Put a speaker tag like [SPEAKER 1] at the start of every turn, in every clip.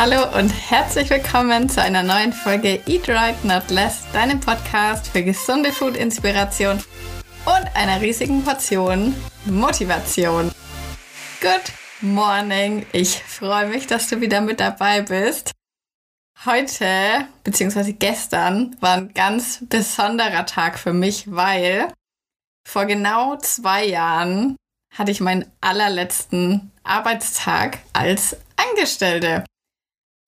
[SPEAKER 1] Hallo und herzlich willkommen zu einer neuen Folge Eat Right Not Less, deinem Podcast für gesunde Food-Inspiration und einer riesigen Portion Motivation. Good morning! Ich freue mich, dass du wieder mit dabei bist. Heute, beziehungsweise gestern, war ein ganz besonderer Tag für mich, weil vor genau zwei Jahren hatte ich meinen allerletzten Arbeitstag als Angestellte.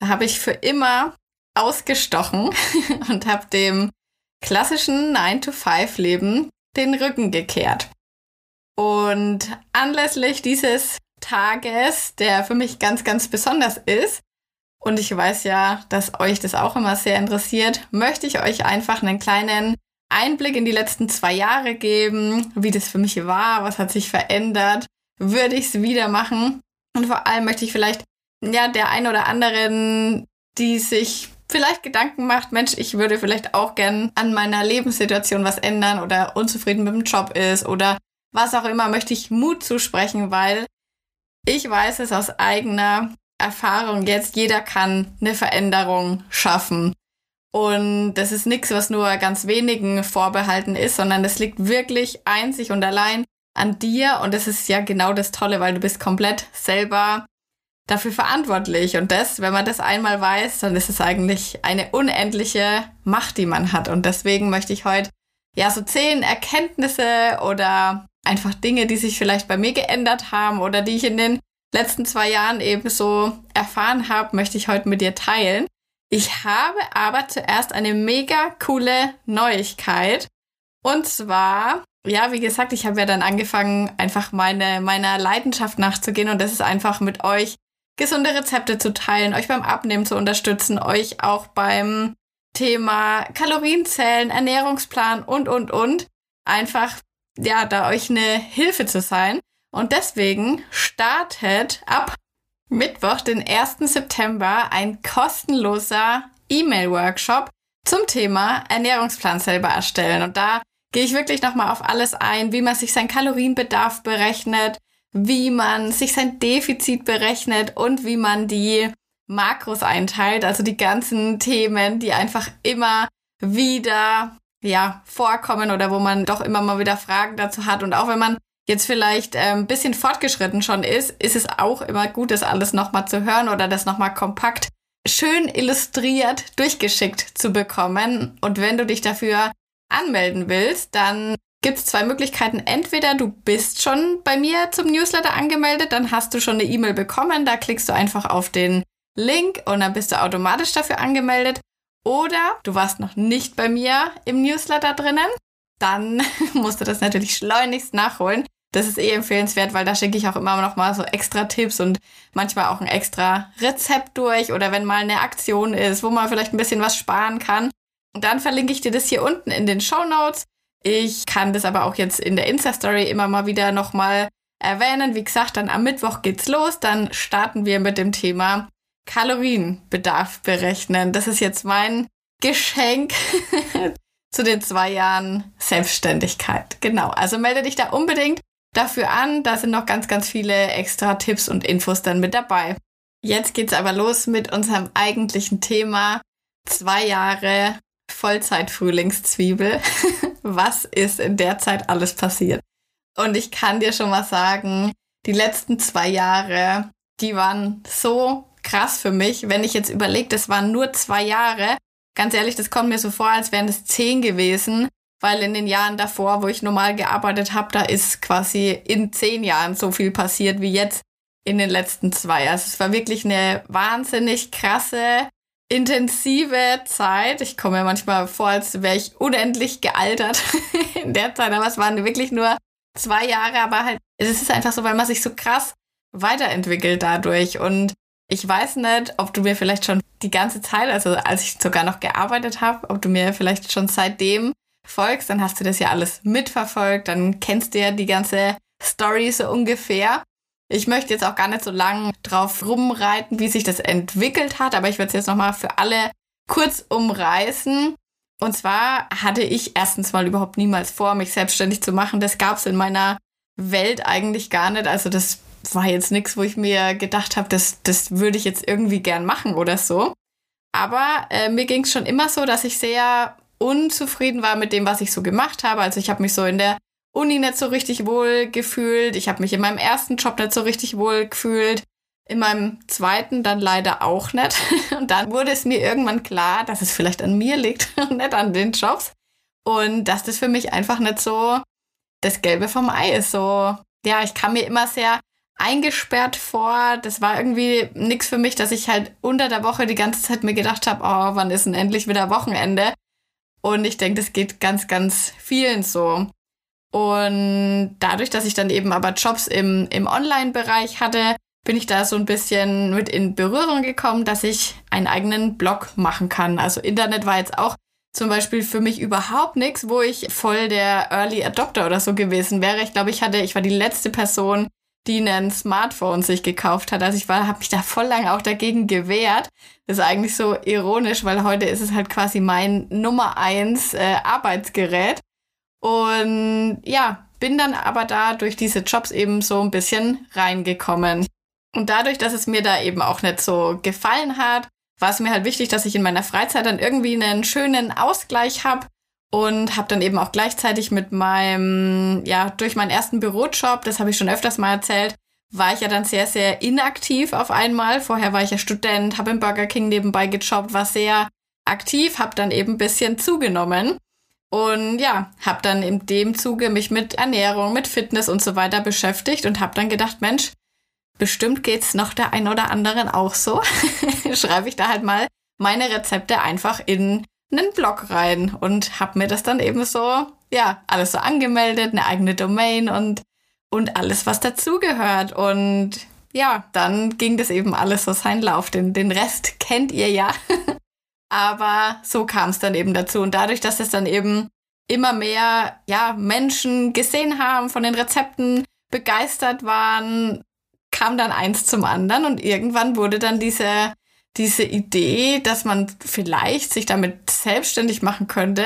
[SPEAKER 1] Habe ich für immer ausgestochen und habe dem klassischen 9-to-5-Leben den Rücken gekehrt. Und anlässlich dieses Tages, der für mich ganz, ganz besonders ist, und ich weiß ja, dass euch das auch immer sehr interessiert, möchte ich euch einfach einen kleinen Einblick in die letzten zwei Jahre geben, wie das für mich war, was hat sich verändert, würde ich es wieder machen. Und vor allem möchte ich vielleicht ja, der ein oder anderen, die sich vielleicht Gedanken macht, Mensch, ich würde vielleicht auch gern an meiner Lebenssituation was ändern oder unzufrieden mit dem Job ist oder was auch immer, möchte ich Mut zusprechen, weil ich weiß es aus eigener Erfahrung jetzt, jeder kann eine Veränderung schaffen. Und das ist nichts, was nur ganz wenigen vorbehalten ist, sondern das liegt wirklich einzig und allein an dir. Und das ist ja genau das Tolle, weil du bist komplett selber dafür verantwortlich. Und das, wenn man das einmal weiß, dann ist es eigentlich eine unendliche Macht, die man hat. Und deswegen möchte ich heute ja so zehn Erkenntnisse oder einfach Dinge, die sich vielleicht bei mir geändert haben oder die ich in den letzten zwei Jahren eben so erfahren habe, möchte ich heute mit dir teilen. Ich habe aber zuerst eine mega coole Neuigkeit. Und zwar, ja, wie gesagt, ich habe ja dann angefangen, einfach meine, meiner Leidenschaft nachzugehen und das ist einfach mit euch gesunde Rezepte zu teilen, euch beim Abnehmen zu unterstützen, euch auch beim Thema Kalorienzellen, Ernährungsplan und, und, und. Einfach, ja, da euch eine Hilfe zu sein. Und deswegen startet ab Mittwoch, den 1. September, ein kostenloser E-Mail-Workshop zum Thema Ernährungsplan selber erstellen. Und da gehe ich wirklich nochmal auf alles ein, wie man sich seinen Kalorienbedarf berechnet, wie man sich sein Defizit berechnet und wie man die Makros einteilt, also die ganzen Themen, die einfach immer wieder ja vorkommen oder wo man doch immer mal wieder Fragen dazu hat und auch wenn man jetzt vielleicht äh, ein bisschen fortgeschritten schon ist, ist es auch immer gut, das alles nochmal zu hören oder das nochmal kompakt schön illustriert durchgeschickt zu bekommen. Und wenn du dich dafür anmelden willst, dann gibt es zwei Möglichkeiten. Entweder du bist schon bei mir zum Newsletter angemeldet, dann hast du schon eine E-Mail bekommen, da klickst du einfach auf den Link und dann bist du automatisch dafür angemeldet. Oder du warst noch nicht bei mir im Newsletter drinnen, dann musst du das natürlich schleunigst nachholen. Das ist eh empfehlenswert, weil da schicke ich auch immer noch mal so extra Tipps und manchmal auch ein extra Rezept durch oder wenn mal eine Aktion ist, wo man vielleicht ein bisschen was sparen kann. Und dann verlinke ich dir das hier unten in den Show Notes. Ich kann das aber auch jetzt in der Insta-Story immer mal wieder nochmal erwähnen. Wie gesagt, dann am Mittwoch geht's los. Dann starten wir mit dem Thema Kalorienbedarf berechnen. Das ist jetzt mein Geschenk zu den zwei Jahren Selbstständigkeit. Genau. Also melde dich da unbedingt dafür an. Da sind noch ganz, ganz viele extra Tipps und Infos dann mit dabei. Jetzt geht's aber los mit unserem eigentlichen Thema. Zwei Jahre Vollzeit-Frühlingszwiebel. Was ist in der Zeit alles passiert? Und ich kann dir schon mal sagen, die letzten zwei Jahre, die waren so krass für mich. Wenn ich jetzt überlege, das waren nur zwei Jahre. Ganz ehrlich, das kommt mir so vor, als wären es zehn gewesen, weil in den Jahren davor, wo ich normal gearbeitet habe, da ist quasi in zehn Jahren so viel passiert wie jetzt in den letzten zwei. Also es war wirklich eine wahnsinnig krasse intensive Zeit. Ich komme mir manchmal vor, als wäre ich unendlich gealtert in der Zeit, aber es waren wirklich nur zwei Jahre, aber halt, es ist einfach so, weil man sich so krass weiterentwickelt dadurch und ich weiß nicht, ob du mir vielleicht schon die ganze Zeit, also als ich sogar noch gearbeitet habe, ob du mir vielleicht schon seitdem folgst, dann hast du das ja alles mitverfolgt, dann kennst du ja die ganze Story so ungefähr. Ich möchte jetzt auch gar nicht so lang drauf rumreiten, wie sich das entwickelt hat, aber ich werde es jetzt nochmal für alle kurz umreißen. Und zwar hatte ich erstens mal überhaupt niemals vor, mich selbstständig zu machen. Das gab es in meiner Welt eigentlich gar nicht. Also das war jetzt nichts, wo ich mir gedacht habe, das, das würde ich jetzt irgendwie gern machen oder so. Aber äh, mir ging es schon immer so, dass ich sehr unzufrieden war mit dem, was ich so gemacht habe. Also ich habe mich so in der Uni nicht so richtig wohl gefühlt. Ich habe mich in meinem ersten Job nicht so richtig wohl gefühlt. In meinem zweiten dann leider auch nicht. Und dann wurde es mir irgendwann klar, dass es vielleicht an mir liegt und nicht an den Jobs. Und dass das für mich einfach nicht so das Gelbe vom Ei ist. So, ja, ich kam mir immer sehr eingesperrt vor. Das war irgendwie nichts für mich, dass ich halt unter der Woche die ganze Zeit mir gedacht habe, oh, wann ist denn endlich wieder Wochenende? Und ich denke, das geht ganz, ganz vielen so. Und dadurch, dass ich dann eben aber Jobs im, im Online-Bereich hatte, bin ich da so ein bisschen mit in Berührung gekommen, dass ich einen eigenen Blog machen kann. Also Internet war jetzt auch zum Beispiel für mich überhaupt nichts, wo ich voll der Early Adopter oder so gewesen wäre. Ich glaube, ich hatte, ich war die letzte Person, die ein Smartphone sich gekauft hat. Also ich war, habe mich da voll lang auch dagegen gewehrt. Das ist eigentlich so ironisch, weil heute ist es halt quasi mein Nummer eins äh, Arbeitsgerät. Und ja, bin dann aber da durch diese Jobs eben so ein bisschen reingekommen. Und dadurch, dass es mir da eben auch nicht so gefallen hat, war es mir halt wichtig, dass ich in meiner Freizeit dann irgendwie einen schönen Ausgleich habe und habe dann eben auch gleichzeitig mit meinem, ja, durch meinen ersten Bürojob, das habe ich schon öfters mal erzählt, war ich ja dann sehr, sehr inaktiv auf einmal. Vorher war ich ja Student, habe im Burger King nebenbei gejobbt, war sehr aktiv, habe dann eben ein bisschen zugenommen. Und ja, habe dann in dem Zuge mich mit Ernährung, mit Fitness und so weiter beschäftigt und habe dann gedacht, Mensch, bestimmt geht's noch der ein oder anderen auch so. Schreibe ich da halt mal meine Rezepte einfach in einen Blog rein und habe mir das dann eben so, ja, alles so angemeldet, eine eigene Domain und, und alles, was dazugehört. Und ja, dann ging das eben alles so seinen Lauf. Den, den Rest kennt ihr ja. Aber so kam es dann eben dazu. Und dadurch, dass es dann eben immer mehr ja, Menschen gesehen haben, von den Rezepten begeistert waren, kam dann eins zum anderen und irgendwann wurde dann diese, diese Idee, dass man vielleicht sich damit selbstständig machen könnte,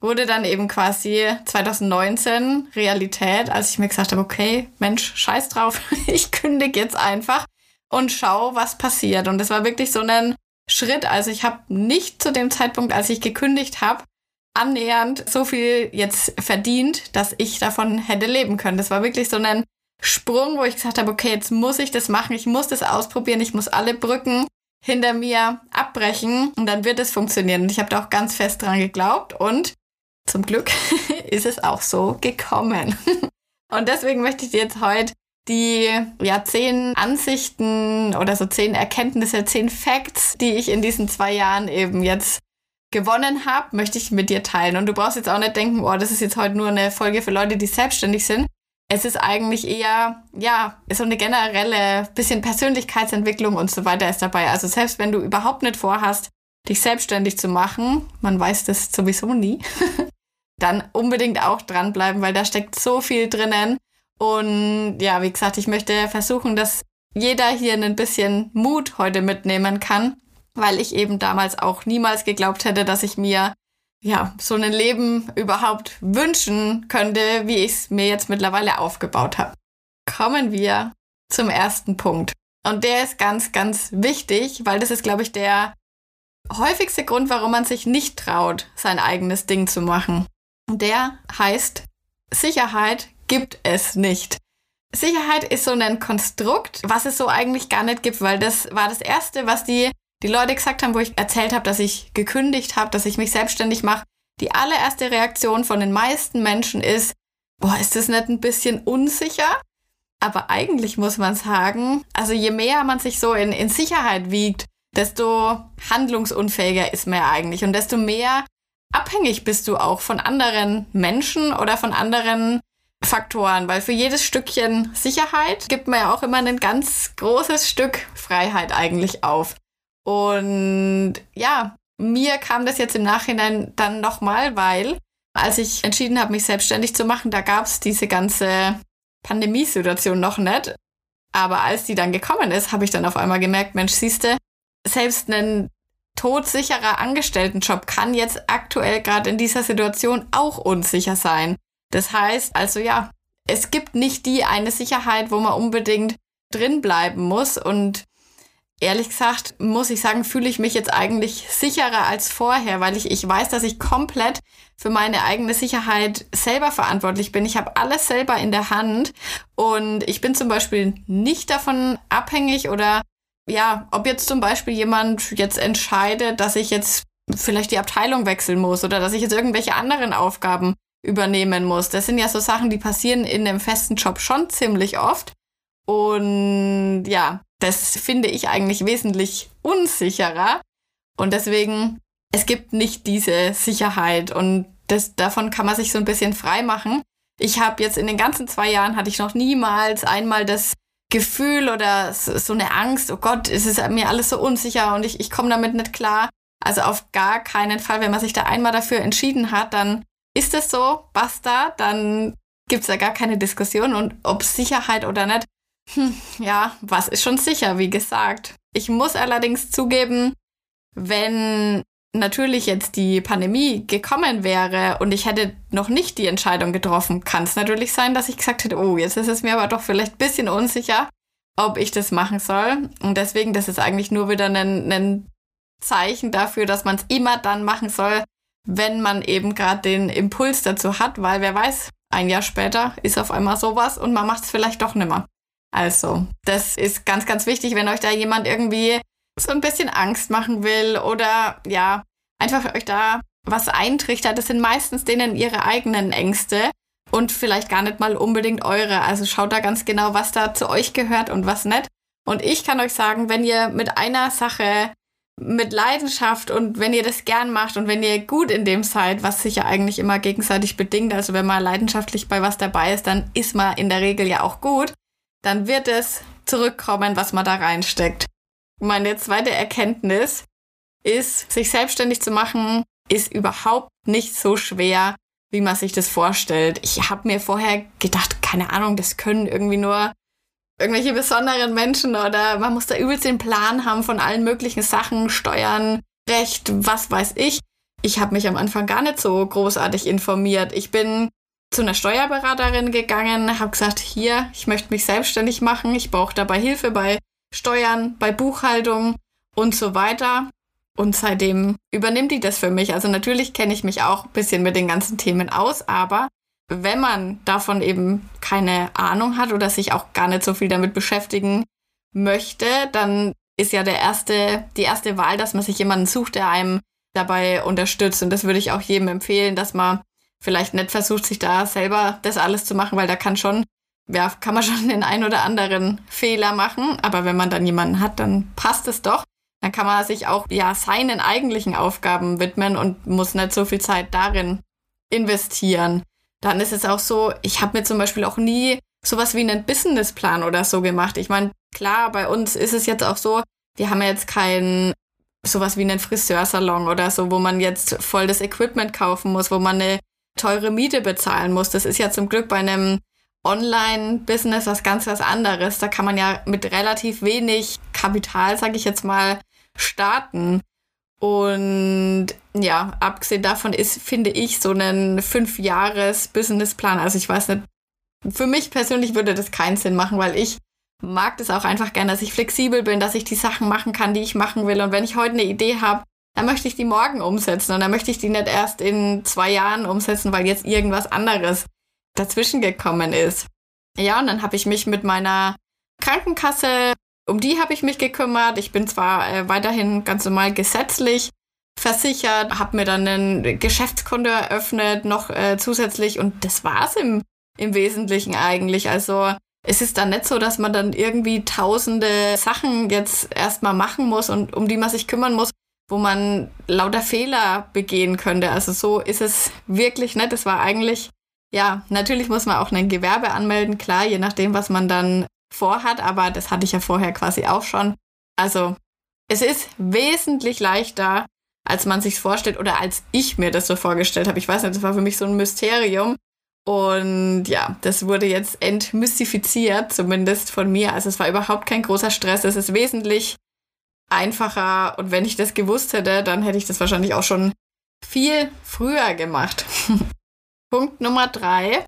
[SPEAKER 1] wurde dann eben quasi 2019 Realität, als ich mir gesagt habe, okay, Mensch, scheiß drauf, ich kündige jetzt einfach und schau, was passiert. Und das war wirklich so ein Schritt. Also ich habe nicht zu dem Zeitpunkt, als ich gekündigt habe, annähernd so viel jetzt verdient, dass ich davon hätte leben können. Das war wirklich so ein Sprung, wo ich gesagt habe, okay, jetzt muss ich das machen, ich muss das ausprobieren, ich muss alle Brücken hinter mir abbrechen und dann wird es funktionieren. Und ich habe da auch ganz fest dran geglaubt und zum Glück ist es auch so gekommen. Und deswegen möchte ich dir jetzt heute die ja zehn Ansichten oder so zehn Erkenntnisse, zehn Facts, die ich in diesen zwei Jahren eben jetzt gewonnen habe, möchte ich mit dir teilen. Und du brauchst jetzt auch nicht denken, oh, das ist jetzt heute nur eine Folge für Leute, die selbstständig sind. Es ist eigentlich eher, ja, so eine generelle bisschen Persönlichkeitsentwicklung und so weiter ist dabei. Also selbst wenn du überhaupt nicht vorhast, dich selbstständig zu machen, man weiß das sowieso nie, dann unbedingt auch dranbleiben, weil da steckt so viel drinnen und ja, wie gesagt, ich möchte versuchen, dass jeder hier ein bisschen Mut heute mitnehmen kann, weil ich eben damals auch niemals geglaubt hätte, dass ich mir ja so ein Leben überhaupt wünschen könnte, wie ich es mir jetzt mittlerweile aufgebaut habe. Kommen wir zum ersten Punkt. Und der ist ganz, ganz wichtig, weil das ist, glaube ich, der häufigste Grund, warum man sich nicht traut, sein eigenes Ding zu machen. Der heißt, Sicherheit gibt es nicht. Sicherheit ist so ein Konstrukt, was es so eigentlich gar nicht gibt, weil das war das Erste, was die, die Leute gesagt haben, wo ich erzählt habe, dass ich gekündigt habe, dass ich mich selbstständig mache. Die allererste Reaktion von den meisten Menschen ist, boah, ist das nicht ein bisschen unsicher? Aber eigentlich muss man sagen, also je mehr man sich so in, in Sicherheit wiegt, desto handlungsunfähiger ist man ja eigentlich und desto mehr abhängig bist du auch von anderen Menschen oder von anderen Faktoren, weil für jedes Stückchen Sicherheit gibt man ja auch immer ein ganz großes Stück Freiheit eigentlich auf. Und ja, mir kam das jetzt im Nachhinein dann nochmal, weil als ich entschieden habe, mich selbstständig zu machen, da gab es diese ganze Pandemiesituation noch nicht. Aber als die dann gekommen ist, habe ich dann auf einmal gemerkt, Mensch, siehste, selbst ein todsicherer Angestelltenjob kann jetzt aktuell gerade in dieser Situation auch unsicher sein. Das heißt, also ja, es gibt nicht die eine Sicherheit, wo man unbedingt drin bleiben muss. Und ehrlich gesagt, muss ich sagen, fühle ich mich jetzt eigentlich sicherer als vorher, weil ich, ich weiß, dass ich komplett für meine eigene Sicherheit selber verantwortlich bin. Ich habe alles selber in der Hand und ich bin zum Beispiel nicht davon abhängig oder ja, ob jetzt zum Beispiel jemand jetzt entscheidet, dass ich jetzt vielleicht die Abteilung wechseln muss oder dass ich jetzt irgendwelche anderen Aufgaben übernehmen muss. Das sind ja so Sachen, die passieren in einem festen Job schon ziemlich oft. Und ja, das finde ich eigentlich wesentlich unsicherer. Und deswegen, es gibt nicht diese Sicherheit und das, davon kann man sich so ein bisschen frei machen. Ich habe jetzt in den ganzen zwei Jahren hatte ich noch niemals einmal das Gefühl oder so eine Angst, oh Gott, es ist mir alles so unsicher und ich, ich komme damit nicht klar. Also auf gar keinen Fall, wenn man sich da einmal dafür entschieden hat, dann ist es so, basta, dann gibt es ja gar keine Diskussion und ob Sicherheit oder nicht, hm, ja, was ist schon sicher, wie gesagt. Ich muss allerdings zugeben, wenn natürlich jetzt die Pandemie gekommen wäre und ich hätte noch nicht die Entscheidung getroffen, kann es natürlich sein, dass ich gesagt hätte, oh, jetzt ist es mir aber doch vielleicht ein bisschen unsicher, ob ich das machen soll. Und deswegen, das ist eigentlich nur wieder ein, ein Zeichen dafür, dass man es immer dann machen soll, wenn man eben gerade den Impuls dazu hat, weil wer weiß, ein Jahr später ist auf einmal sowas und man macht es vielleicht doch nimmer. Also, das ist ganz, ganz wichtig, wenn euch da jemand irgendwie so ein bisschen Angst machen will oder ja, einfach euch da was eintrichtert. Das sind meistens denen ihre eigenen Ängste und vielleicht gar nicht mal unbedingt eure. Also schaut da ganz genau, was da zu euch gehört und was nicht. Und ich kann euch sagen, wenn ihr mit einer Sache mit Leidenschaft und wenn ihr das gern macht und wenn ihr gut in dem seid, was sich ja eigentlich immer gegenseitig bedingt, also wenn man leidenschaftlich bei was dabei ist, dann ist man in der Regel ja auch gut, dann wird es zurückkommen, was man da reinsteckt. Meine zweite Erkenntnis ist, sich selbstständig zu machen, ist überhaupt nicht so schwer, wie man sich das vorstellt. Ich habe mir vorher gedacht, keine Ahnung, das können irgendwie nur irgendwelche besonderen Menschen oder man muss da übelst den Plan haben von allen möglichen Sachen, Steuern, Recht, was weiß ich. Ich habe mich am Anfang gar nicht so großartig informiert. Ich bin zu einer Steuerberaterin gegangen, habe gesagt, hier, ich möchte mich selbstständig machen, ich brauche dabei Hilfe bei Steuern, bei Buchhaltung und so weiter. Und seitdem übernimmt die das für mich. Also natürlich kenne ich mich auch ein bisschen mit den ganzen Themen aus, aber wenn man davon eben keine Ahnung hat oder sich auch gar nicht so viel damit beschäftigen möchte, dann ist ja der erste, die erste Wahl, dass man sich jemanden sucht, der einem dabei unterstützt. Und das würde ich auch jedem empfehlen, dass man vielleicht nicht versucht, sich da selber das alles zu machen, weil da kann schon, ja, kann man schon den ein oder anderen Fehler machen. Aber wenn man dann jemanden hat, dann passt es doch. Dann kann man sich auch, ja, seinen eigentlichen Aufgaben widmen und muss nicht so viel Zeit darin investieren dann ist es auch so, ich habe mir zum Beispiel auch nie sowas wie einen Businessplan oder so gemacht. Ich meine, klar, bei uns ist es jetzt auch so, wir haben ja jetzt keinen sowas wie einen Friseursalon oder so, wo man jetzt voll das Equipment kaufen muss, wo man eine teure Miete bezahlen muss. Das ist ja zum Glück bei einem Online-Business was ganz was anderes. Da kann man ja mit relativ wenig Kapital, sage ich jetzt mal, starten. Und ja, abgesehen davon ist, finde ich, so ein Fünf-Jahres-Businessplan. Also ich weiß nicht, für mich persönlich würde das keinen Sinn machen, weil ich mag das auch einfach gerne, dass ich flexibel bin, dass ich die Sachen machen kann, die ich machen will. Und wenn ich heute eine Idee habe, dann möchte ich die morgen umsetzen und dann möchte ich die nicht erst in zwei Jahren umsetzen, weil jetzt irgendwas anderes dazwischen gekommen ist. Ja, und dann habe ich mich mit meiner Krankenkasse um die habe ich mich gekümmert. Ich bin zwar äh, weiterhin ganz normal gesetzlich versichert, habe mir dann ein Geschäftskonto eröffnet, noch äh, zusätzlich und das war's im, im Wesentlichen eigentlich. Also es ist dann nicht so, dass man dann irgendwie tausende Sachen jetzt erstmal machen muss und um die man sich kümmern muss, wo man lauter Fehler begehen könnte. Also so ist es wirklich nicht. Es war eigentlich, ja, natürlich muss man auch ein Gewerbe anmelden, klar, je nachdem, was man dann vorhat, aber das hatte ich ja vorher quasi auch schon. Also es ist wesentlich leichter, als man sich vorstellt oder als ich mir das so vorgestellt habe. Ich weiß nicht, das war für mich so ein Mysterium. Und ja, das wurde jetzt entmystifiziert, zumindest von mir. Also es war überhaupt kein großer Stress. Es ist wesentlich einfacher. Und wenn ich das gewusst hätte, dann hätte ich das wahrscheinlich auch schon viel früher gemacht. Punkt Nummer drei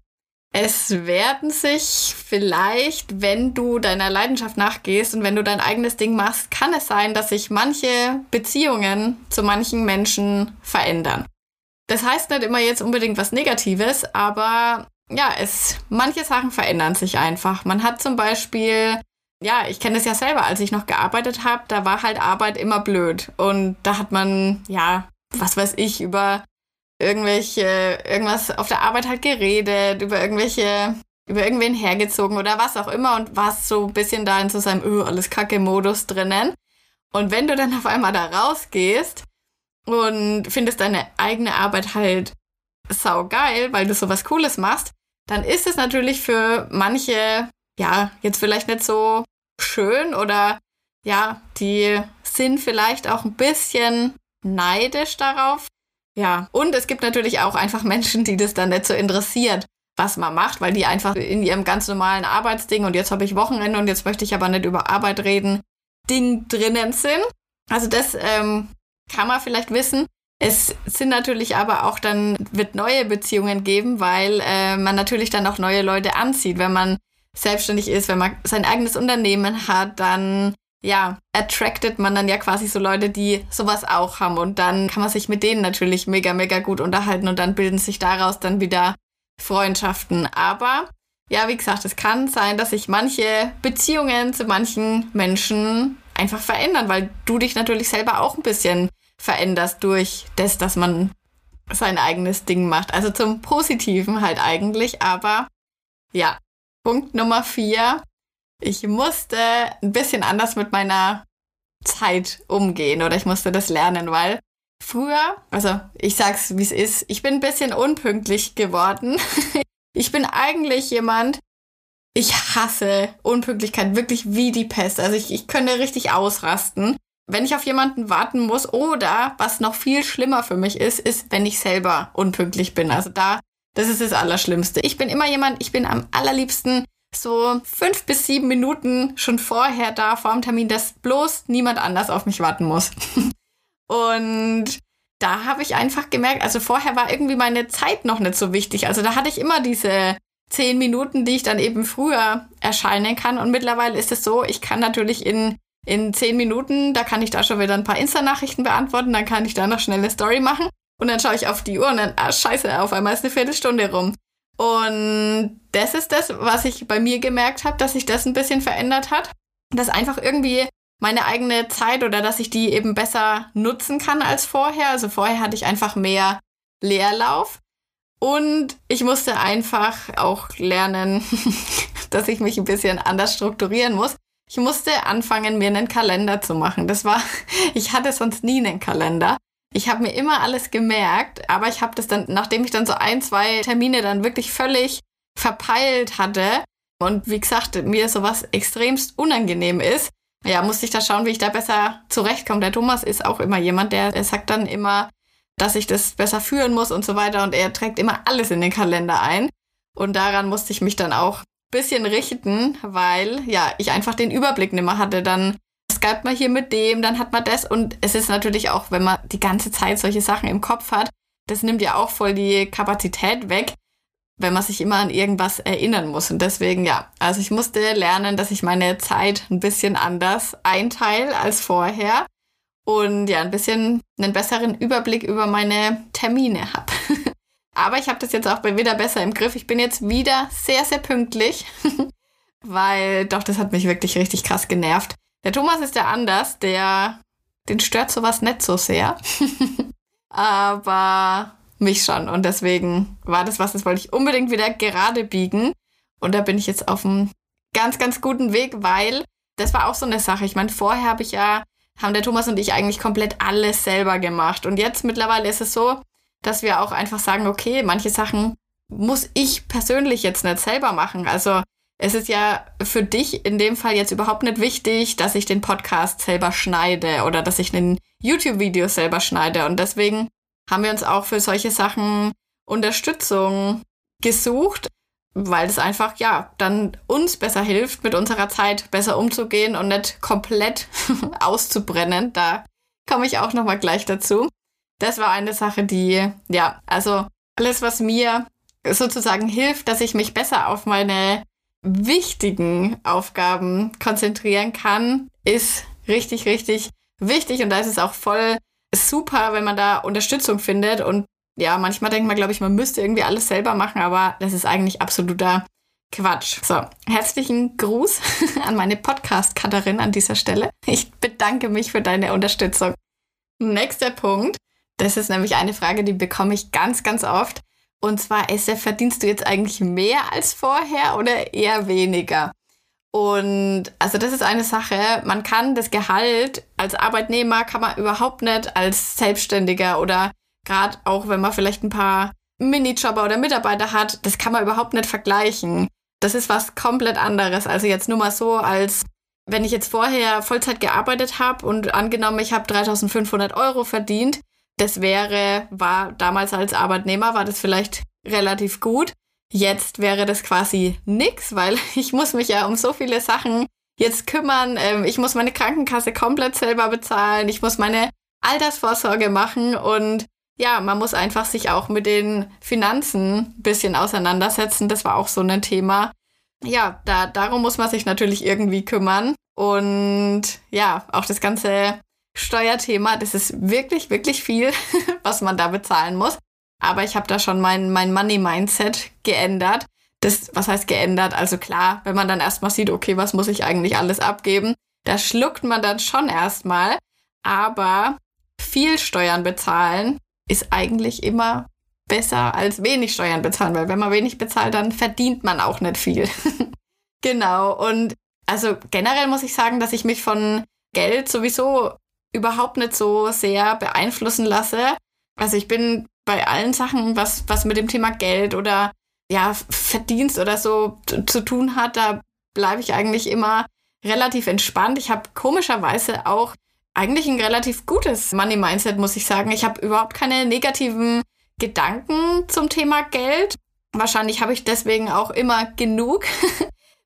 [SPEAKER 1] es werden sich vielleicht, wenn du deiner Leidenschaft nachgehst und wenn du dein eigenes Ding machst, kann es sein, dass sich manche Beziehungen zu manchen Menschen verändern. Das heißt nicht immer jetzt unbedingt was Negatives, aber ja, es, manche Sachen verändern sich einfach. Man hat zum Beispiel, ja, ich kenne das ja selber, als ich noch gearbeitet habe, da war halt Arbeit immer blöd. Und da hat man, ja, was weiß ich, über irgendwelche, irgendwas auf der Arbeit halt geredet, über irgendwelche, über irgendwen hergezogen oder was auch immer und warst so ein bisschen da in so seinem öh, alles Kacke-Modus drinnen. Und wenn du dann auf einmal da rausgehst und findest deine eigene Arbeit halt sau geil, weil du so was Cooles machst, dann ist es natürlich für manche, ja, jetzt vielleicht nicht so schön oder ja, die sind vielleicht auch ein bisschen neidisch darauf, ja, und es gibt natürlich auch einfach Menschen, die das dann nicht so interessiert, was man macht, weil die einfach in ihrem ganz normalen Arbeitsding und jetzt habe ich Wochenende und jetzt möchte ich aber nicht über Arbeit reden, Ding drinnen sind. Also das ähm, kann man vielleicht wissen. Es sind natürlich aber auch dann, wird neue Beziehungen geben, weil äh, man natürlich dann auch neue Leute anzieht. Wenn man selbstständig ist, wenn man sein eigenes Unternehmen hat, dann ja, attracted man dann ja quasi so Leute, die sowas auch haben. Und dann kann man sich mit denen natürlich mega, mega gut unterhalten und dann bilden sich daraus dann wieder Freundschaften. Aber ja, wie gesagt, es kann sein, dass sich manche Beziehungen zu manchen Menschen einfach verändern, weil du dich natürlich selber auch ein bisschen veränderst durch das, dass man sein eigenes Ding macht. Also zum Positiven halt eigentlich. Aber ja, Punkt Nummer vier ich musste ein bisschen anders mit meiner Zeit umgehen oder ich musste das lernen, weil früher, also ich sag's wie es ist, ich bin ein bisschen unpünktlich geworden. ich bin eigentlich jemand, ich hasse Unpünktlichkeit wirklich wie die Pest. Also ich, ich könnte richtig ausrasten, wenn ich auf jemanden warten muss oder was noch viel schlimmer für mich ist, ist, wenn ich selber unpünktlich bin. Also da, das ist das Allerschlimmste. Ich bin immer jemand, ich bin am allerliebsten so fünf bis sieben Minuten schon vorher da vor dem Termin, dass bloß niemand anders auf mich warten muss. Und da habe ich einfach gemerkt, also vorher war irgendwie meine Zeit noch nicht so wichtig. Also da hatte ich immer diese zehn Minuten, die ich dann eben früher erscheinen kann. Und mittlerweile ist es so, ich kann natürlich in, in zehn Minuten, da kann ich da schon wieder ein paar Insta-Nachrichten beantworten, dann kann ich da noch schnell eine Story machen. Und dann schaue ich auf die Uhr und dann, ah, scheiße, auf einmal ist eine Viertelstunde rum. Und das ist das, was ich bei mir gemerkt habe, dass sich das ein bisschen verändert hat. Dass einfach irgendwie meine eigene Zeit oder dass ich die eben besser nutzen kann als vorher. Also vorher hatte ich einfach mehr Leerlauf. Und ich musste einfach auch lernen, dass ich mich ein bisschen anders strukturieren muss. Ich musste anfangen, mir einen Kalender zu machen. Das war, ich hatte sonst nie einen Kalender. Ich habe mir immer alles gemerkt, aber ich habe das dann, nachdem ich dann so ein, zwei Termine dann wirklich völlig verpeilt hatte und wie gesagt, mir sowas extremst unangenehm ist, ja, musste ich da schauen, wie ich da besser zurechtkomme. Der Thomas ist auch immer jemand, der, der sagt dann immer, dass ich das besser führen muss und so weiter und er trägt immer alles in den Kalender ein. Und daran musste ich mich dann auch bisschen richten, weil ja, ich einfach den Überblick nicht mehr hatte. Dann skypt man hier mit dem, dann hat man das. Und es ist natürlich auch, wenn man die ganze Zeit solche Sachen im Kopf hat, das nimmt ja auch voll die Kapazität weg, wenn man sich immer an irgendwas erinnern muss. Und deswegen, ja, also ich musste lernen, dass ich meine Zeit ein bisschen anders einteile als vorher und ja, ein bisschen einen besseren Überblick über meine Termine habe. Aber ich habe das jetzt auch wieder besser im Griff. Ich bin jetzt wieder sehr, sehr pünktlich, weil doch, das hat mich wirklich richtig krass genervt. Der Thomas ist ja anders, der, den stört sowas nicht so sehr. Aber mich schon. Und deswegen war das was, das wollte ich unbedingt wieder gerade biegen. Und da bin ich jetzt auf einem ganz, ganz guten Weg, weil das war auch so eine Sache. Ich meine, vorher habe ich ja, haben der Thomas und ich eigentlich komplett alles selber gemacht. Und jetzt mittlerweile ist es so, dass wir auch einfach sagen, okay, manche Sachen muss ich persönlich jetzt nicht selber machen. Also es ist ja für dich in dem Fall jetzt überhaupt nicht wichtig, dass ich den Podcast selber schneide oder dass ich ein YouTube-Video selber schneide. Und deswegen haben wir uns auch für solche Sachen Unterstützung gesucht, weil es einfach, ja, dann uns besser hilft, mit unserer Zeit besser umzugehen und nicht komplett auszubrennen. Da komme ich auch nochmal gleich dazu. Das war eine Sache, die, ja, also alles, was mir sozusagen hilft, dass ich mich besser auf meine wichtigen Aufgaben konzentrieren kann, ist richtig, richtig wichtig. Und da ist es auch voll super, wenn man da Unterstützung findet. Und ja, manchmal denkt man, glaube ich, man müsste irgendwie alles selber machen, aber das ist eigentlich absoluter Quatsch. So, herzlichen Gruß an meine Podcast-Cutterin an dieser Stelle. Ich bedanke mich für deine Unterstützung. Nächster Punkt. Das ist nämlich eine Frage, die bekomme ich ganz, ganz oft. Und zwar, Esse, verdienst du jetzt eigentlich mehr als vorher oder eher weniger? Und also das ist eine Sache, man kann das Gehalt als Arbeitnehmer kann man überhaupt nicht als Selbstständiger oder gerade auch wenn man vielleicht ein paar Minijobber oder Mitarbeiter hat, das kann man überhaupt nicht vergleichen. Das ist was komplett anderes. Also jetzt nur mal so, als wenn ich jetzt vorher Vollzeit gearbeitet habe und angenommen, ich habe 3500 Euro verdient, das wäre, war damals als Arbeitnehmer, war das vielleicht relativ gut. Jetzt wäre das quasi nix, weil ich muss mich ja um so viele Sachen jetzt kümmern. Ähm, ich muss meine Krankenkasse komplett selber bezahlen. Ich muss meine Altersvorsorge machen und ja, man muss einfach sich auch mit den Finanzen ein bisschen auseinandersetzen. Das war auch so ein Thema. Ja, da, darum muss man sich natürlich irgendwie kümmern. Und ja, auch das ganze Steuerthema, das ist wirklich, wirklich viel, was man da bezahlen muss. Aber ich habe da schon mein, mein Money-Mindset geändert. Das, was heißt geändert? Also klar, wenn man dann erstmal sieht, okay, was muss ich eigentlich alles abgeben, da schluckt man dann schon erstmal. Aber viel Steuern bezahlen ist eigentlich immer besser als wenig Steuern bezahlen, weil wenn man wenig bezahlt, dann verdient man auch nicht viel. genau. Und also generell muss ich sagen, dass ich mich von Geld sowieso überhaupt nicht so sehr beeinflussen lasse. Also ich bin bei allen Sachen, was, was mit dem Thema Geld oder ja, Verdienst oder so zu tun hat, da bleibe ich eigentlich immer relativ entspannt. Ich habe komischerweise auch eigentlich ein relativ gutes Money-Mindset, muss ich sagen. Ich habe überhaupt keine negativen Gedanken zum Thema Geld. Wahrscheinlich habe ich deswegen auch immer genug.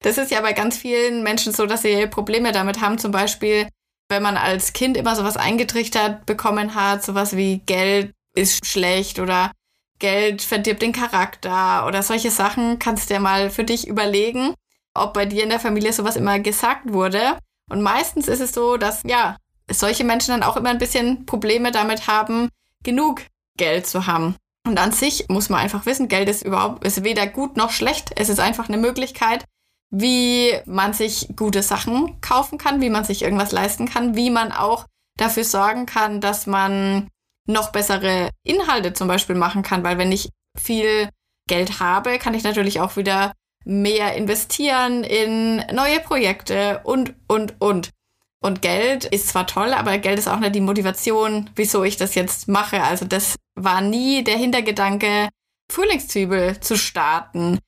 [SPEAKER 1] Das ist ja bei ganz vielen Menschen so, dass sie Probleme damit haben. Zum Beispiel, wenn man als Kind immer sowas eingetrichtert bekommen hat, sowas wie Geld ist schlecht oder Geld verdirbt den Charakter oder solche Sachen, kannst du ja mal für dich überlegen, ob bei dir in der Familie sowas immer gesagt wurde. Und meistens ist es so, dass ja, solche Menschen dann auch immer ein bisschen Probleme damit haben, genug Geld zu haben. Und an sich muss man einfach wissen, Geld ist überhaupt, ist weder gut noch schlecht. Es ist einfach eine Möglichkeit, wie man sich gute Sachen kaufen kann, wie man sich irgendwas leisten kann, wie man auch dafür sorgen kann, dass man noch bessere Inhalte zum Beispiel machen kann, weil wenn ich viel Geld habe, kann ich natürlich auch wieder mehr investieren in neue Projekte und, und, und. Und Geld ist zwar toll, aber Geld ist auch nicht die Motivation, wieso ich das jetzt mache. Also das war nie der Hintergedanke, Frühlingszwiebel zu starten.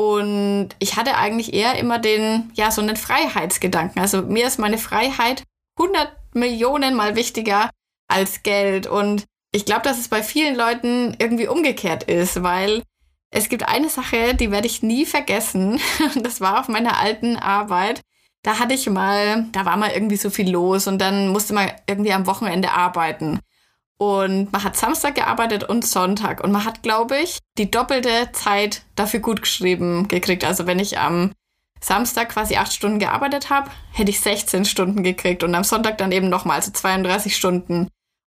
[SPEAKER 1] Und ich hatte eigentlich eher immer den, ja, so einen Freiheitsgedanken. Also mir ist meine Freiheit 100 Millionen mal wichtiger als Geld. Und ich glaube, dass es bei vielen Leuten irgendwie umgekehrt ist, weil es gibt eine Sache, die werde ich nie vergessen. Das war auf meiner alten Arbeit da hatte ich mal, da war mal irgendwie so viel los und dann musste man irgendwie am Wochenende arbeiten. Und man hat Samstag gearbeitet und Sonntag. Und man hat, glaube ich, die doppelte Zeit dafür gut geschrieben gekriegt. Also wenn ich am Samstag quasi acht Stunden gearbeitet habe, hätte ich 16 Stunden gekriegt und am Sonntag dann eben nochmal, also 32 Stunden.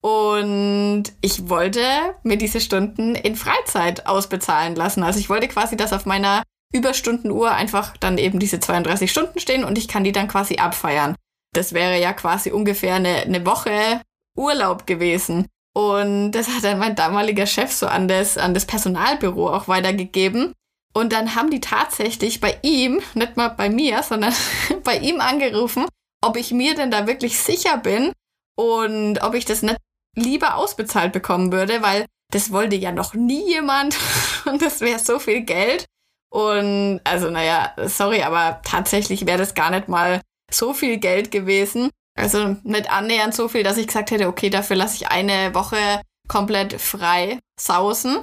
[SPEAKER 1] Und ich wollte mir diese Stunden in Freizeit ausbezahlen lassen. Also ich wollte quasi, dass auf meiner Überstundenuhr einfach dann eben diese 32 Stunden stehen und ich kann die dann quasi abfeiern. Das wäre ja quasi ungefähr eine, eine Woche Urlaub gewesen. Und das hat dann mein damaliger Chef so an das, an das Personalbüro auch weitergegeben. Und dann haben die tatsächlich bei ihm, nicht mal bei mir, sondern bei ihm angerufen, ob ich mir denn da wirklich sicher bin und ob ich das nicht lieber ausbezahlt bekommen würde, weil das wollte ja noch nie jemand und das wäre so viel Geld. Und also, naja, sorry, aber tatsächlich wäre das gar nicht mal so viel Geld gewesen. Also nicht annähernd so viel, dass ich gesagt hätte, okay, dafür lasse ich eine Woche komplett frei sausen.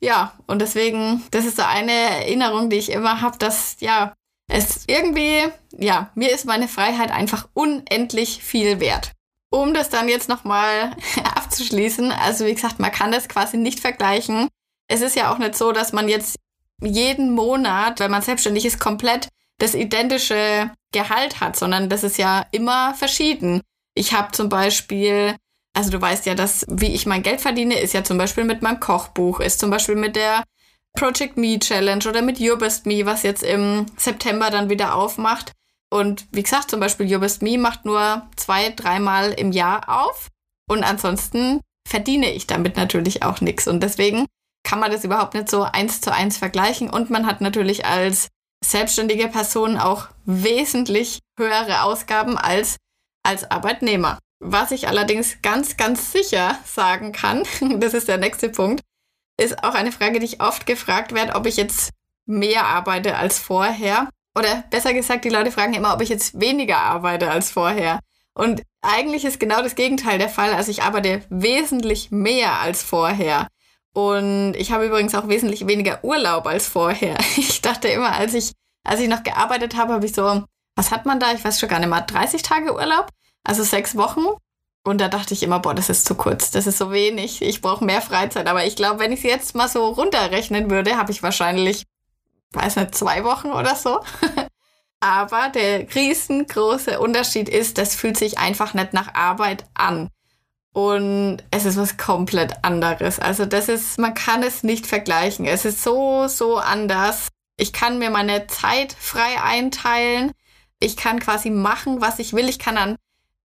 [SPEAKER 1] Ja, und deswegen, das ist so eine Erinnerung, die ich immer habe, dass, ja, es irgendwie, ja, mir ist meine Freiheit einfach unendlich viel wert. Um das dann jetzt nochmal abzuschließen, also wie gesagt, man kann das quasi nicht vergleichen es ist ja auch nicht so, dass man jetzt jeden Monat, wenn man selbstständig ist, komplett das identische Gehalt hat, sondern das ist ja immer verschieden. Ich habe zum Beispiel, also du weißt ja, dass wie ich mein Geld verdiene, ist ja zum Beispiel mit meinem Kochbuch, ist zum Beispiel mit der Project Me Challenge oder mit Your Best Me, was jetzt im September dann wieder aufmacht. Und wie gesagt, zum Beispiel Your Best Me macht nur zwei, dreimal im Jahr auf. Und ansonsten verdiene ich damit natürlich auch nichts. Und deswegen kann man das überhaupt nicht so eins zu eins vergleichen. Und man hat natürlich als selbstständige Person auch wesentlich höhere Ausgaben als als Arbeitnehmer. Was ich allerdings ganz, ganz sicher sagen kann, das ist der nächste Punkt, ist auch eine Frage, die ich oft gefragt werde, ob ich jetzt mehr arbeite als vorher. Oder besser gesagt, die Leute fragen immer, ob ich jetzt weniger arbeite als vorher. Und eigentlich ist genau das Gegenteil der Fall. Also ich arbeite wesentlich mehr als vorher. Und ich habe übrigens auch wesentlich weniger Urlaub als vorher. Ich dachte immer, als ich, als ich noch gearbeitet habe, habe ich so, was hat man da? Ich weiß schon gar nicht mal, 30 Tage Urlaub? Also sechs Wochen. Und da dachte ich immer, boah, das ist zu kurz, das ist so wenig, ich brauche mehr Freizeit. Aber ich glaube, wenn ich es jetzt mal so runterrechnen würde, habe ich wahrscheinlich, weiß nicht, zwei Wochen oder so. Aber der riesengroße Unterschied ist, das fühlt sich einfach nicht nach Arbeit an. Und es ist was komplett anderes. Also das ist, man kann es nicht vergleichen. Es ist so, so anders. Ich kann mir meine Zeit frei einteilen. Ich kann quasi machen, was ich will. Ich kann an,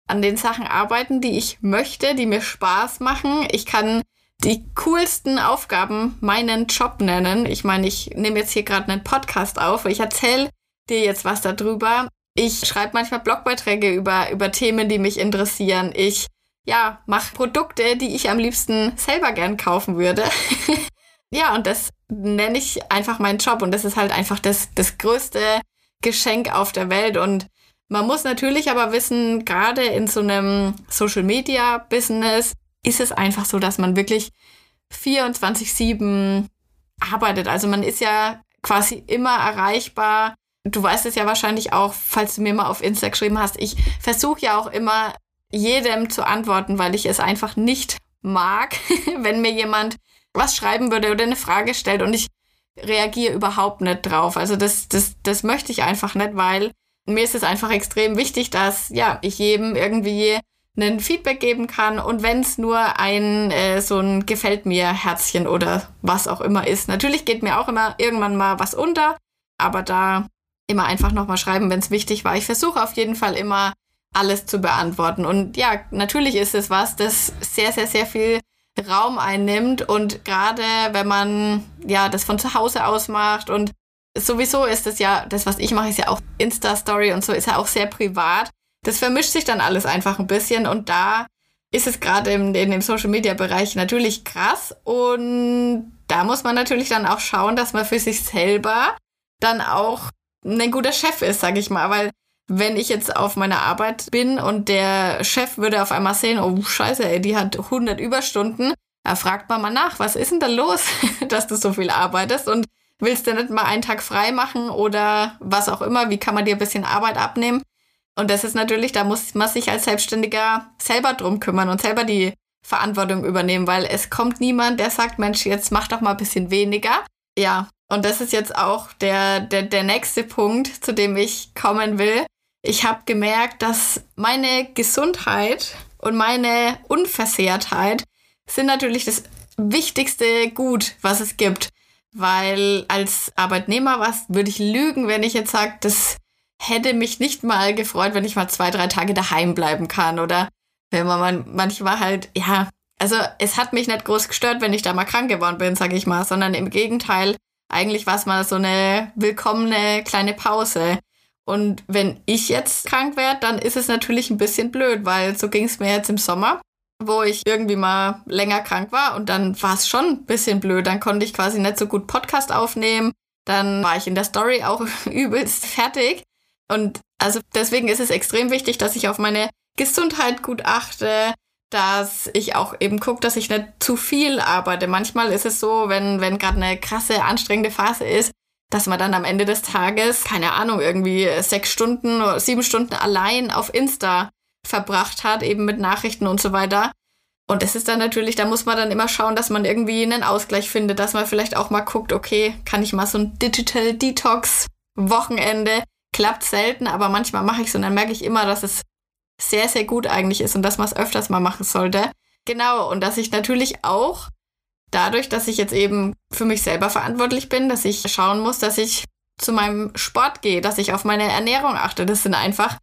[SPEAKER 1] an den Sachen arbeiten, die ich möchte, die mir Spaß machen. Ich kann die coolsten Aufgaben meinen Job nennen. Ich meine, ich nehme jetzt hier gerade einen Podcast auf. Ich erzähle dir jetzt was darüber. Ich schreibe manchmal Blogbeiträge über, über Themen, die mich interessieren. Ich ja, mache Produkte, die ich am liebsten selber gern kaufen würde. ja, und das nenne ich einfach meinen Job. Und das ist halt einfach das, das größte Geschenk auf der Welt. Und man muss natürlich aber wissen, gerade in so einem Social Media Business ist es einfach so, dass man wirklich 24-7 arbeitet. Also man ist ja quasi immer erreichbar. Du weißt es ja wahrscheinlich auch, falls du mir mal auf Insta geschrieben hast. Ich versuche ja auch immer jedem zu antworten, weil ich es einfach nicht mag, wenn mir jemand was schreiben würde oder eine Frage stellt und ich reagiere überhaupt nicht drauf. Also das, das, das möchte ich einfach nicht, weil mir ist es einfach extrem wichtig, dass ja ich jedem irgendwie einen Feedback geben kann und wenn es nur ein äh, so ein gefällt mir Herzchen oder was auch immer ist. Natürlich geht mir auch immer irgendwann mal was unter, aber da immer einfach nochmal schreiben, wenn es wichtig war. Ich versuche auf jeden Fall immer alles zu beantworten. Und ja, natürlich ist es was, das sehr, sehr, sehr viel Raum einnimmt. Und gerade wenn man ja das von zu Hause aus macht und sowieso ist es ja, das, was ich mache, ist ja auch Insta-Story und so, ist ja auch sehr privat. Das vermischt sich dann alles einfach ein bisschen und da ist es gerade in, in dem Social-Media-Bereich natürlich krass und da muss man natürlich dann auch schauen, dass man für sich selber dann auch ein guter Chef ist, sag ich mal, weil wenn ich jetzt auf meiner Arbeit bin und der Chef würde auf einmal sehen, oh scheiße, ey, die hat 100 Überstunden, da fragt man mal nach, was ist denn da los, dass du so viel arbeitest und willst du nicht mal einen Tag frei machen oder was auch immer, wie kann man dir ein bisschen Arbeit abnehmen? Und das ist natürlich, da muss man sich als Selbstständiger selber drum kümmern und selber die Verantwortung übernehmen, weil es kommt niemand, der sagt, Mensch, jetzt mach doch mal ein bisschen weniger. Ja, und das ist jetzt auch der, der, der nächste Punkt, zu dem ich kommen will ich habe gemerkt, dass meine Gesundheit und meine Unversehrtheit sind natürlich das wichtigste Gut, was es gibt. Weil als Arbeitnehmer was würde ich lügen, wenn ich jetzt sage, das hätte mich nicht mal gefreut, wenn ich mal zwei, drei Tage daheim bleiben kann. Oder wenn man manchmal halt, ja, also es hat mich nicht groß gestört, wenn ich da mal krank geworden bin, sage ich mal, sondern im Gegenteil, eigentlich war es mal so eine willkommene kleine Pause. Und wenn ich jetzt krank werde, dann ist es natürlich ein bisschen blöd, weil so ging es mir jetzt im Sommer, wo ich irgendwie mal länger krank war und dann war es schon ein bisschen blöd. Dann konnte ich quasi nicht so gut Podcast aufnehmen. Dann war ich in der Story auch übelst fertig. Und also deswegen ist es extrem wichtig, dass ich auf meine Gesundheit gut achte, dass ich auch eben gucke, dass ich nicht zu viel arbeite. Manchmal ist es so, wenn, wenn gerade eine krasse, anstrengende Phase ist, dass man dann am Ende des Tages, keine Ahnung, irgendwie sechs Stunden oder sieben Stunden allein auf Insta verbracht hat, eben mit Nachrichten und so weiter. Und das ist dann natürlich, da muss man dann immer schauen, dass man irgendwie einen Ausgleich findet, dass man vielleicht auch mal guckt, okay, kann ich mal so ein Digital Detox Wochenende? Klappt selten, aber manchmal mache ich es und dann merke ich immer, dass es sehr, sehr gut eigentlich ist und dass man es öfters mal machen sollte. Genau, und dass ich natürlich auch dadurch, dass ich jetzt eben für mich selber verantwortlich bin, dass ich schauen muss, dass ich zu meinem Sport gehe, dass ich auf meine Ernährung achte. Das sind einfach,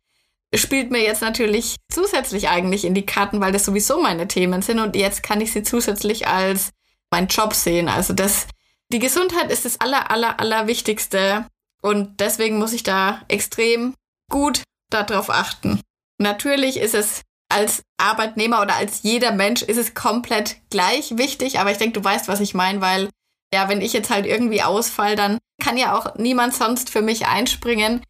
[SPEAKER 1] spielt mir jetzt natürlich zusätzlich eigentlich in die Karten, weil das sowieso meine Themen sind und jetzt kann ich sie zusätzlich als mein Job sehen. Also das, die Gesundheit ist das aller, aller, aller Wichtigste und deswegen muss ich da extrem gut darauf achten. Natürlich ist es als Arbeitnehmer oder als jeder Mensch ist es komplett gleich wichtig, aber ich denke, du weißt, was ich meine, weil ja, wenn ich jetzt halt irgendwie ausfall, dann kann ja auch niemand sonst für mich einspringen.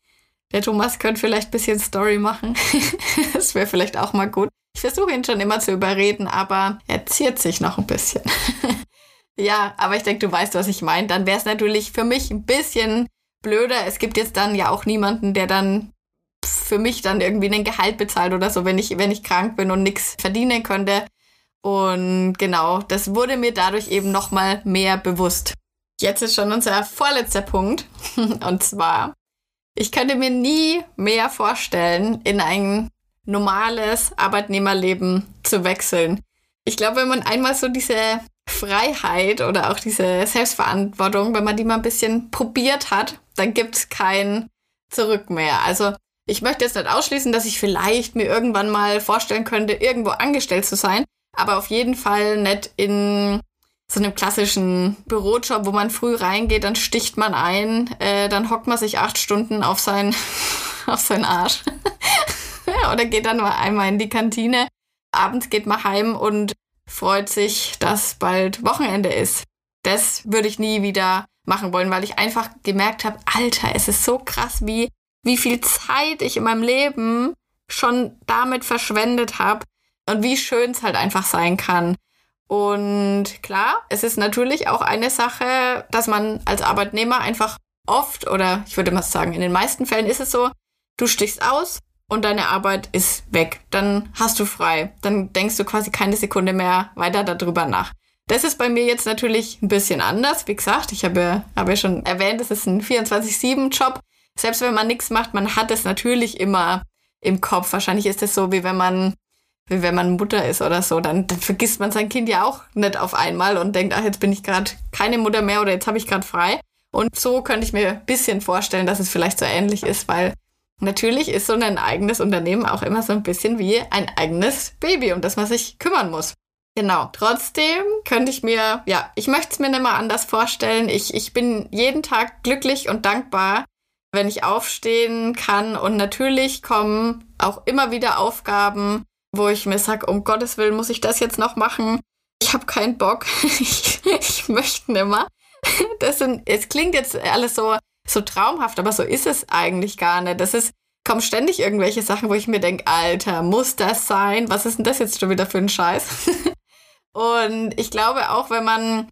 [SPEAKER 1] Der Thomas könnte vielleicht ein bisschen Story machen. das wäre vielleicht auch mal gut. Ich versuche ihn schon immer zu überreden, aber er ziert sich noch ein bisschen. ja, aber ich denke, du weißt, was ich meine. Dann wäre es natürlich für mich ein bisschen blöder. Es gibt jetzt dann ja auch niemanden, der dann für mich dann irgendwie einen Gehalt bezahlt oder so, wenn ich, wenn ich krank bin und nichts verdienen könnte. Und genau, das wurde mir dadurch eben nochmal mehr bewusst. Jetzt ist schon unser vorletzter Punkt. Und zwar, ich könnte mir nie mehr vorstellen, in ein normales Arbeitnehmerleben zu wechseln. Ich glaube, wenn man einmal so diese Freiheit oder auch diese Selbstverantwortung, wenn man die mal ein bisschen probiert hat, dann gibt es kein Zurück mehr. Also ich möchte jetzt nicht ausschließen, dass ich vielleicht mir irgendwann mal vorstellen könnte, irgendwo angestellt zu sein, aber auf jeden Fall nicht in so einem klassischen Bürojob, wo man früh reingeht, dann sticht man ein, äh, dann hockt man sich acht Stunden auf sein auf seinen Arsch oder geht dann nur einmal in die Kantine. Abends geht man heim und freut sich, dass bald Wochenende ist. Das würde ich nie wieder machen wollen, weil ich einfach gemerkt habe, Alter, es ist so krass, wie wie viel Zeit ich in meinem Leben schon damit verschwendet habe und wie schön es halt einfach sein kann. Und klar, es ist natürlich auch eine Sache, dass man als Arbeitnehmer einfach oft oder ich würde mal sagen, in den meisten Fällen ist es so, du stichst aus und deine Arbeit ist weg. Dann hast du frei. Dann denkst du quasi keine Sekunde mehr weiter darüber nach. Das ist bei mir jetzt natürlich ein bisschen anders. Wie gesagt, ich habe, habe ja schon erwähnt, es ist ein 24-7-Job selbst wenn man nichts macht, man hat es natürlich immer im Kopf. Wahrscheinlich ist es so, wie wenn man, wie wenn man Mutter ist oder so, dann, dann vergisst man sein Kind ja auch nicht auf einmal und denkt, ach, jetzt bin ich gerade keine Mutter mehr oder jetzt habe ich gerade frei. Und so könnte ich mir ein bisschen vorstellen, dass es vielleicht so ähnlich ist, weil natürlich ist so ein eigenes Unternehmen auch immer so ein bisschen wie ein eigenes Baby, um das man sich kümmern muss. Genau. Trotzdem könnte ich mir, ja, ich möchte es mir nicht mal anders vorstellen. Ich, ich bin jeden Tag glücklich und dankbar, wenn ich aufstehen kann. Und natürlich kommen auch immer wieder Aufgaben, wo ich mir sage, um Gottes Willen muss ich das jetzt noch machen. Ich habe keinen Bock. ich, ich möchte nimmer. Das sind, es klingt jetzt alles so, so traumhaft, aber so ist es eigentlich gar nicht. Das ist, kommen ständig irgendwelche Sachen, wo ich mir denke, Alter, muss das sein? Was ist denn das jetzt schon wieder für ein Scheiß? Und ich glaube auch, wenn man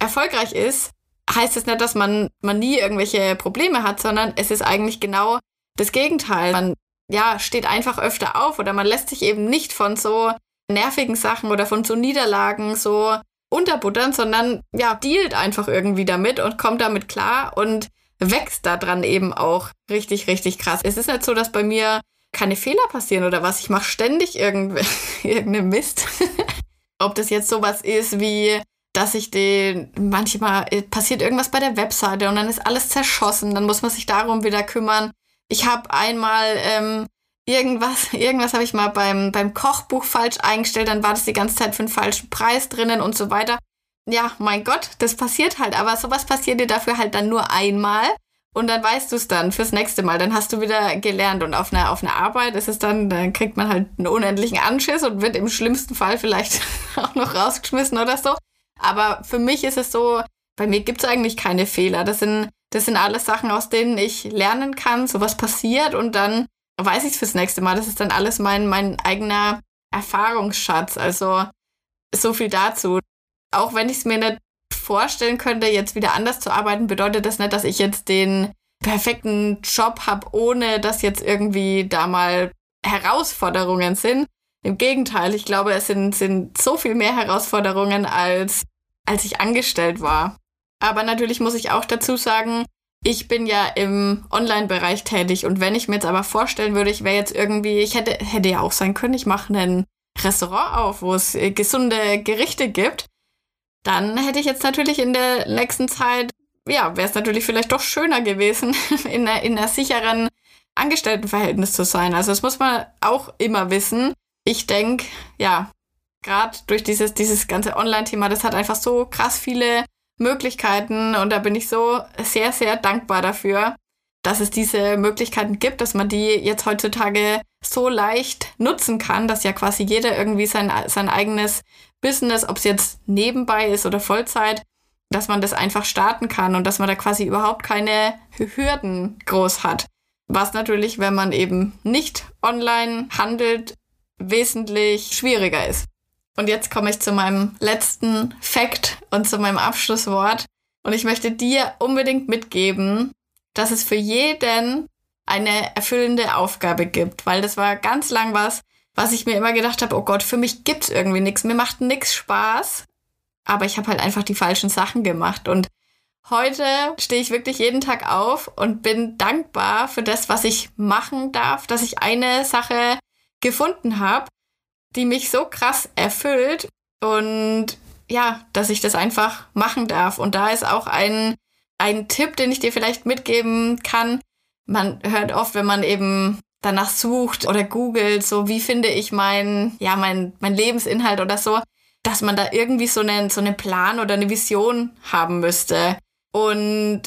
[SPEAKER 1] erfolgreich ist, heißt es nicht, dass man, man nie irgendwelche Probleme hat, sondern es ist eigentlich genau das Gegenteil. Man ja, steht einfach öfter auf oder man lässt sich eben nicht von so nervigen Sachen oder von so Niederlagen so unterbuttern, sondern ja, dealt einfach irgendwie damit und kommt damit klar und wächst daran eben auch richtig, richtig krass. Es ist nicht so, dass bei mir keine Fehler passieren oder was. Ich mache ständig irgendeinen Mist. Ob das jetzt sowas ist wie, dass ich den, manchmal äh, passiert irgendwas bei der Webseite und dann ist alles zerschossen, dann muss man sich darum wieder kümmern. Ich habe einmal ähm, irgendwas, irgendwas habe ich mal beim, beim Kochbuch falsch eingestellt, dann war das die ganze Zeit für einen falschen Preis drinnen und so weiter. Ja, mein Gott, das passiert halt, aber sowas passiert dir dafür halt dann nur einmal und dann weißt du es dann fürs nächste Mal. Dann hast du wieder gelernt und auf einer, auf einer Arbeit ist es dann, dann kriegt man halt einen unendlichen Anschiss und wird im schlimmsten Fall vielleicht auch noch rausgeschmissen oder so. Aber für mich ist es so, bei mir gibt es eigentlich keine Fehler. Das sind, das sind alles Sachen, aus denen ich lernen kann, so was passiert und dann weiß ich es fürs nächste Mal. Das ist dann alles mein, mein eigener Erfahrungsschatz. Also so viel dazu. Auch wenn ich es mir nicht vorstellen könnte, jetzt wieder anders zu arbeiten, bedeutet das nicht, dass ich jetzt den perfekten Job habe, ohne dass jetzt irgendwie da mal Herausforderungen sind. Im Gegenteil, ich glaube, es sind, sind so viel mehr Herausforderungen, als, als ich angestellt war. Aber natürlich muss ich auch dazu sagen, ich bin ja im Online-Bereich tätig und wenn ich mir jetzt aber vorstellen würde, ich wäre jetzt irgendwie, ich hätte, hätte ja auch sein können, ich mache ein Restaurant auf, wo es äh, gesunde Gerichte gibt, dann hätte ich jetzt natürlich in der nächsten Zeit, ja, wäre es natürlich vielleicht doch schöner gewesen, in einer, in einer sicheren Angestelltenverhältnis zu sein. Also das muss man auch immer wissen. Ich denke, ja, gerade durch dieses, dieses ganze Online-Thema, das hat einfach so krass viele Möglichkeiten und da bin ich so sehr, sehr dankbar dafür, dass es diese Möglichkeiten gibt, dass man die jetzt heutzutage so leicht nutzen kann, dass ja quasi jeder irgendwie sein, sein eigenes Business, ob es jetzt nebenbei ist oder Vollzeit, dass man das einfach starten kann und dass man da quasi überhaupt keine Hürden groß hat. Was natürlich, wenn man eben nicht online handelt, wesentlich schwieriger ist. Und jetzt komme ich zu meinem letzten Fact und zu meinem Abschlusswort. Und ich möchte dir unbedingt mitgeben, dass es für jeden eine erfüllende Aufgabe gibt, weil das war ganz lang was, was ich mir immer gedacht habe, oh Gott, für mich gibt's irgendwie nichts, mir macht nichts Spaß, aber ich habe halt einfach die falschen Sachen gemacht und heute stehe ich wirklich jeden Tag auf und bin dankbar für das, was ich machen darf, dass ich eine Sache gefunden habe, die mich so krass erfüllt und ja, dass ich das einfach machen darf. Und da ist auch ein, ein Tipp, den ich dir vielleicht mitgeben kann. Man hört oft, wenn man eben danach sucht oder googelt, so wie finde ich mein, ja, mein, mein Lebensinhalt oder so, dass man da irgendwie so einen, so einen Plan oder eine Vision haben müsste. Und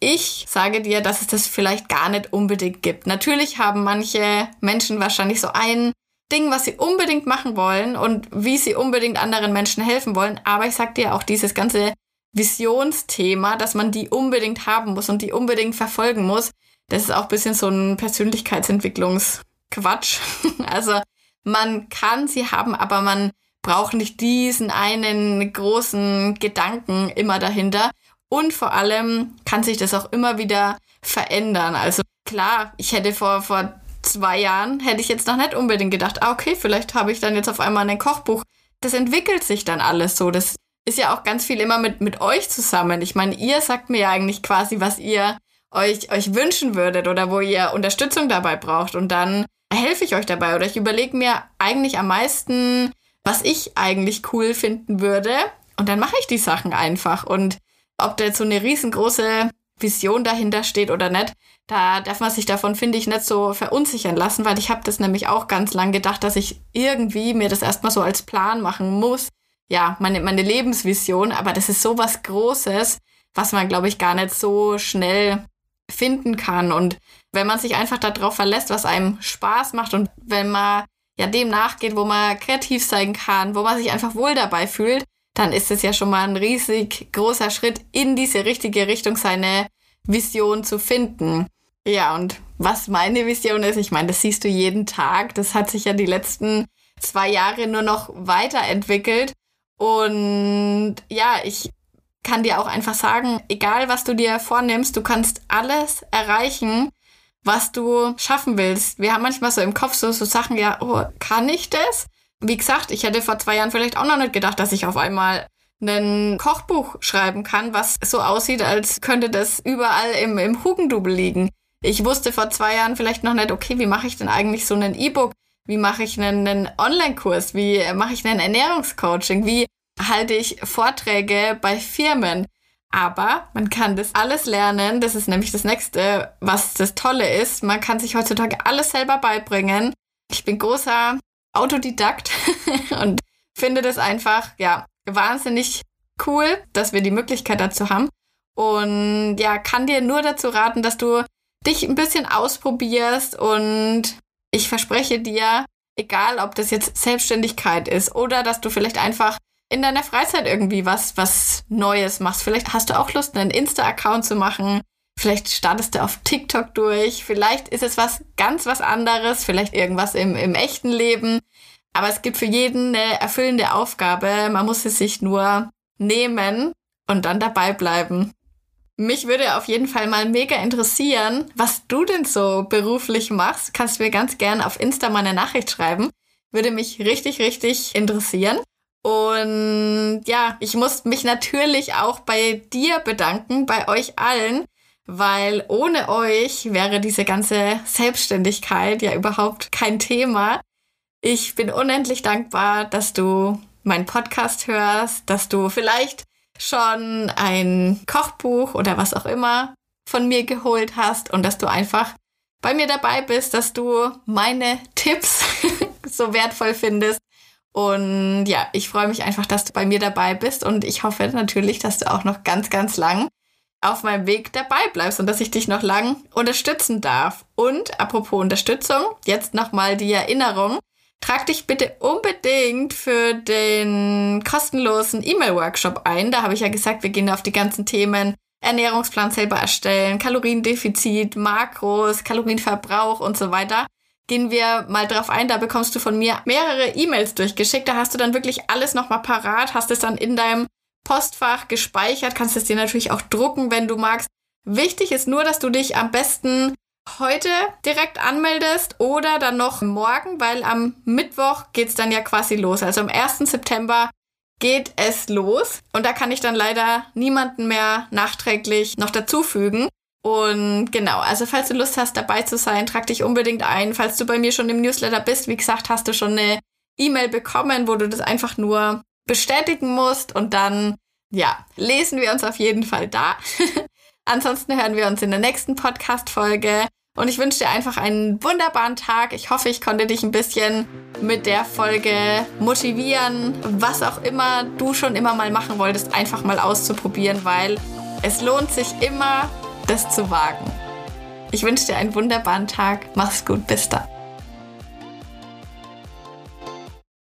[SPEAKER 1] ich sage dir, dass es das vielleicht gar nicht unbedingt gibt. Natürlich haben manche Menschen wahrscheinlich so ein Ding, was sie unbedingt machen wollen und wie sie unbedingt anderen Menschen helfen wollen. Aber ich sag dir auch dieses ganze Visionsthema, dass man die unbedingt haben muss und die unbedingt verfolgen muss. Das ist auch ein bisschen so ein Persönlichkeitsentwicklungsquatsch. also man kann sie haben, aber man braucht nicht diesen einen großen Gedanken immer dahinter. Und vor allem kann sich das auch immer wieder verändern. Also klar, ich hätte vor, vor zwei Jahren hätte ich jetzt noch nicht unbedingt gedacht, ah, okay, vielleicht habe ich dann jetzt auf einmal ein Kochbuch. Das entwickelt sich dann alles so. Das ist ja auch ganz viel immer mit, mit euch zusammen. Ich meine, ihr sagt mir ja eigentlich quasi, was ihr euch, euch wünschen würdet oder wo ihr Unterstützung dabei braucht. Und dann helfe ich euch dabei oder ich überlege mir eigentlich am meisten, was ich eigentlich cool finden würde. Und dann mache ich die Sachen einfach. Und ob da jetzt so eine riesengroße Vision dahinter steht oder nicht, da darf man sich davon, finde ich, nicht so verunsichern lassen, weil ich habe das nämlich auch ganz lang gedacht, dass ich irgendwie mir das erstmal so als Plan machen muss. Ja, meine, meine Lebensvision, aber das ist so was Großes, was man, glaube ich, gar nicht so schnell finden kann. Und wenn man sich einfach darauf verlässt, was einem Spaß macht und wenn man ja dem nachgeht, wo man kreativ sein kann, wo man sich einfach wohl dabei fühlt, dann ist es ja schon mal ein riesig großer Schritt in diese richtige Richtung, seine Vision zu finden. Ja, und was meine Vision ist, ich meine, das siehst du jeden Tag. Das hat sich ja die letzten zwei Jahre nur noch weiterentwickelt. Und ja, ich kann dir auch einfach sagen, egal was du dir vornimmst, du kannst alles erreichen, was du schaffen willst. Wir haben manchmal so im Kopf so, so Sachen, ja, oh, kann ich das? Wie gesagt, ich hätte vor zwei Jahren vielleicht auch noch nicht gedacht, dass ich auf einmal ein Kochbuch schreiben kann, was so aussieht, als könnte das überall im, im Hugendubel liegen. Ich wusste vor zwei Jahren vielleicht noch nicht, okay, wie mache ich denn eigentlich so einen E-Book? Wie mache ich einen, einen Online-Kurs? Wie mache ich einen Ernährungscoaching? Wie halte ich Vorträge bei Firmen? Aber man kann das alles lernen. Das ist nämlich das nächste, was das Tolle ist. Man kann sich heutzutage alles selber beibringen. Ich bin großer Autodidakt und finde das einfach, ja, wahnsinnig cool, dass wir die Möglichkeit dazu haben. Und ja, kann dir nur dazu raten, dass du dich ein bisschen ausprobierst und ich verspreche dir, egal ob das jetzt Selbstständigkeit ist oder dass du vielleicht einfach in deiner Freizeit irgendwie was, was Neues machst. Vielleicht hast du auch Lust, einen Insta-Account zu machen. Vielleicht startest du auf TikTok durch. Vielleicht ist es was ganz was anderes. Vielleicht irgendwas im, im echten Leben. Aber es gibt für jeden eine erfüllende Aufgabe. Man muss es sich nur nehmen und dann dabei bleiben. Mich würde auf jeden Fall mal mega interessieren, was du denn so beruflich machst. Kannst du mir ganz gern auf Insta mal eine Nachricht schreiben. Würde mich richtig, richtig interessieren. Und ja, ich muss mich natürlich auch bei dir bedanken, bei euch allen, weil ohne euch wäre diese ganze Selbstständigkeit ja überhaupt kein Thema. Ich bin unendlich dankbar, dass du meinen Podcast hörst, dass du vielleicht schon ein Kochbuch oder was auch immer von mir geholt hast und dass du einfach bei mir dabei bist, dass du meine Tipps so wertvoll findest. Und ja, ich freue mich einfach, dass du bei mir dabei bist und ich hoffe natürlich, dass du auch noch ganz, ganz lang auf meinem Weg dabei bleibst und dass ich dich noch lang unterstützen darf. Und apropos Unterstützung, jetzt nochmal die Erinnerung. Trag dich bitte unbedingt für den kostenlosen E-Mail-Workshop ein. Da habe ich ja gesagt, wir gehen auf die ganzen Themen Ernährungsplan selber erstellen, Kaloriendefizit, Makros, Kalorienverbrauch und so weiter. Gehen wir mal drauf ein, da bekommst du von mir mehrere E-Mails durchgeschickt. Da hast du dann wirklich alles nochmal parat, hast es dann in deinem Postfach gespeichert, kannst es dir natürlich auch drucken, wenn du magst. Wichtig ist nur, dass du dich am besten heute direkt anmeldest oder dann noch morgen, weil am Mittwoch geht's dann ja quasi los. Also am 1. September geht es los und da kann ich dann leider niemanden mehr nachträglich noch dazufügen. Und genau, also falls du Lust hast, dabei zu sein, trag dich unbedingt ein. Falls du bei mir schon im Newsletter bist, wie gesagt, hast du schon eine E-Mail bekommen, wo du das einfach nur bestätigen musst und dann, ja, lesen wir uns auf jeden Fall da. Ansonsten hören wir uns in der nächsten Podcast-Folge. Und ich wünsche dir einfach einen wunderbaren Tag. Ich hoffe, ich konnte dich ein bisschen mit der Folge motivieren, was auch immer du schon immer mal machen wolltest, einfach mal auszuprobieren, weil es lohnt sich immer, das zu wagen. Ich wünsche dir einen wunderbaren Tag. Mach's gut, bis dann.